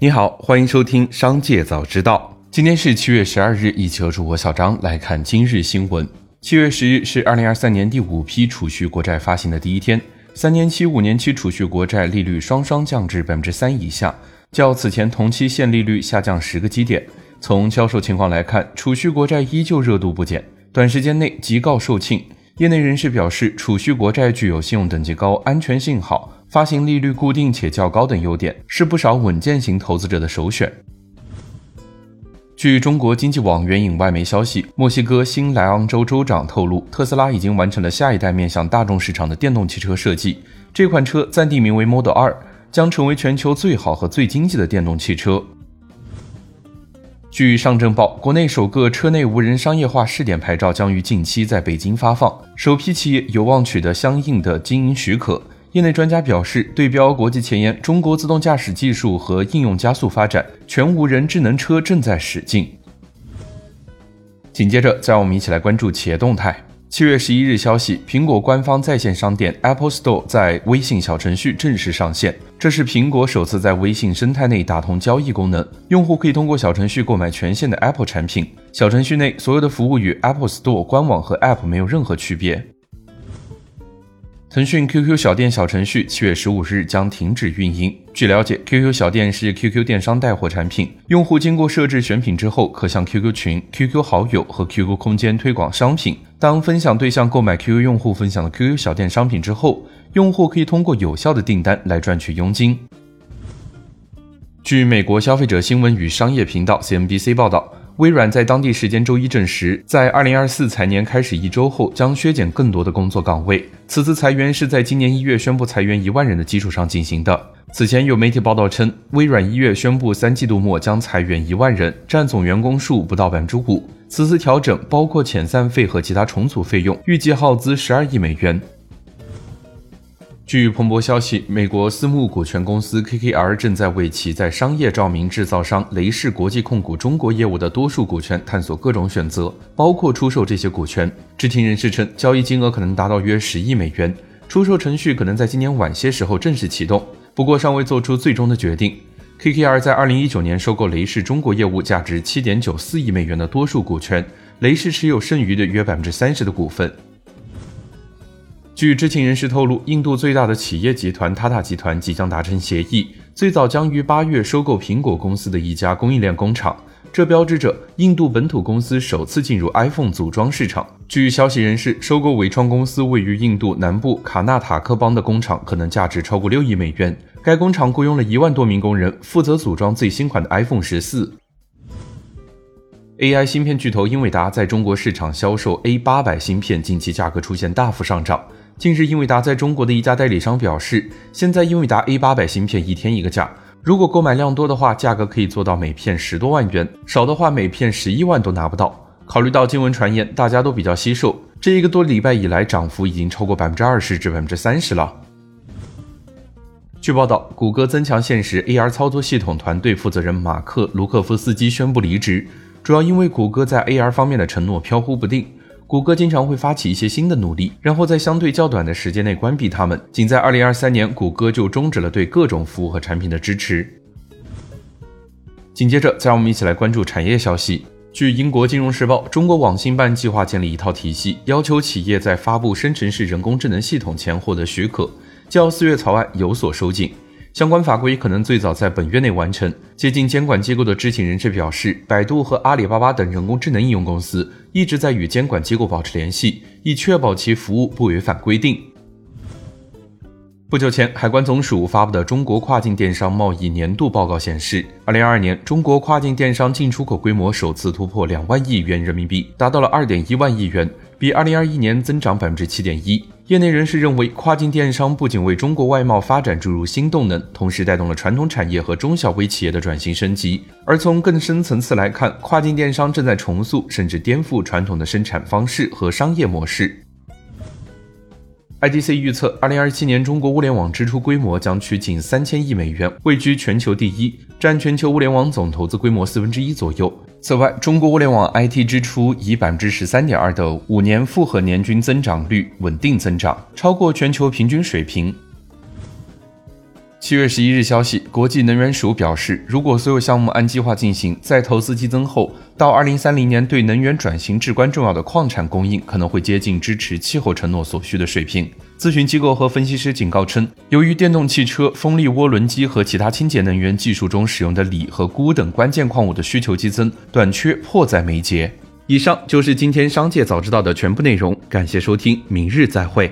你好，欢迎收听《商界早知道》。今天是七月十二日，一起和主播小张来看今日新闻。七月十日是二零二三年第五批储蓄国债发行的第一天，三年期、五年期储蓄国债利率双双降至百分之三以下，较此前同期现利率下降十个基点。从销售情况来看，储蓄国债依旧热度不减，短时间内即告售罄。业内人士表示，储蓄国债具有信用等级高、安全性好。发行利率固定且较高等优点，是不少稳健型投资者的首选。据中国经济网援引外媒消息，墨西哥新莱昂州州长透露，特斯拉已经完成了下一代面向大众市场的电动汽车设计，这款车暂定名为 Model 2，将成为全球最好和最经济的电动汽车。据上证报，国内首个车内无人商业化试点牌照将于近期在北京发放，首批企业有望取得相应的经营许可。业内专家表示，对标国际前沿，中国自动驾驶技术和应用加速发展，全无人智能车正在驶进。紧接着，再让我们一起来关注企业动态。七月十一日消息，苹果官方在线商店 Apple Store 在微信小程序正式上线，这是苹果首次在微信生态内打通交易功能，用户可以通过小程序购买全线的 Apple 产品。小程序内所有的服务与 Apple Store 官网和 App 没有任何区别。腾讯 QQ 小店小程序七月十五日将停止运营。据了解，QQ 小店是 QQ 电商带货产品，用户经过设置选品之后，可向 QQ 群、QQ 好友和 QQ 空间推广商品。当分享对象购买 QQ 用户分享的 QQ 小店商品之后，用户可以通过有效的订单来赚取佣金。据美国消费者新闻与商业频道 CNBC 报道。微软在当地时间周一证实，在二零二四财年开始一周后，将削减更多的工作岗位。此次裁员是在今年一月宣布裁员一万人的基础上进行的。此前有媒体报道称，微软一月宣布三季度末将裁员一万人，占总员工数不到百分之五。此次调整包括遣散费和其他重组费用，预计耗资十二亿美元。据彭博消息，美国私募股权公司 KKR 正在为其在商业照明制造商雷士国际控股中国业务的多数股权探索各种选择，包括出售这些股权。知情人士称，交易金额可能达到约十亿美元，出售程序可能在今年晚些时候正式启动，不过尚未做出最终的决定。KKR 在二零一九年收购雷士中国业务价值七点九四亿美元的多数股权，雷士持有剩余的约百分之三十的股份。据知情人士透露，印度最大的企业集团塔塔集团即将达成协议，最早将于八月收购苹果公司的一家供应链工厂。这标志着印度本土公司首次进入 iPhone 组装市场。据消息人士，收购伟创公司位于印度南部卡纳塔克邦的工厂，可能价值超过六亿美元。该工厂雇佣了一万多名工人，负责组装最新款的 iPhone 十四。AI 芯片巨头英伟达在中国市场销售 A 八百芯片，近期价格出现大幅上涨。近日，英伟达在中国的一家代理商表示，现在英伟达 A 八百芯片一天一个价，如果购买量多的话，价格可以做到每片十多万元；少的话，每片十一万都拿不到。考虑到经闻传言，大家都比较惜售，这一个多礼拜以来，涨幅已经超过百分之二十至百分之三十了。据报道，谷歌增强现实 AR 操作系统团队负责人马克·卢克夫斯基宣布离职，主要因为谷歌在 AR 方面的承诺飘忽不定。谷歌经常会发起一些新的努力，然后在相对较短的时间内关闭它们。仅在2023年，谷歌就终止了对各种服务和产品的支持。紧接着，再让我们一起来关注产业消息。据英国金融时报，中国网信办计划建立一套体系，要求企业在发布生成式人工智能系统前获得许可，较四月草案有所收紧。相关法规可能最早在本月内完成。接近监管机构的知情人士表示，百度和阿里巴巴等人工智能应用公司一直在与监管机构保持联系，以确保其服务不违反规定。不久前，海关总署发布的《中国跨境电商贸易年度报告》显示，二零二二年中国跨境电商进出口规模首次突破两万亿元人民币，达到了二点一万亿元，比二零二一年增长百分之七点一。业内人士认为，跨境电商不仅为中国外贸发展注入新动能，同时带动了传统产业和中小微企业的转型升级。而从更深层次来看，跨境电商正在重塑甚至颠覆传统的生产方式和商业模式。IDC 预测，二零二七年中国物联网支出规模将趋近三千亿美元，位居全球第一，占全球物联网总投资规模四分之一左右。此外，中国物联网 IT 支出以百分之十三点二的五年复合年均增长率稳定增长，超过全球平均水平。七月十一日消息，国际能源署表示，如果所有项目按计划进行，在投资激增后，到二零三零年，对能源转型至关重要的矿产供应可能会接近支持气候承诺所需的水平。咨询机构和分析师警告称，由于电动汽车、风力涡轮机和其他清洁能源技术中使用的锂和钴等关键矿物的需求激增，短缺迫在眉睫。以上就是今天商界早知道的全部内容，感谢收听，明日再会。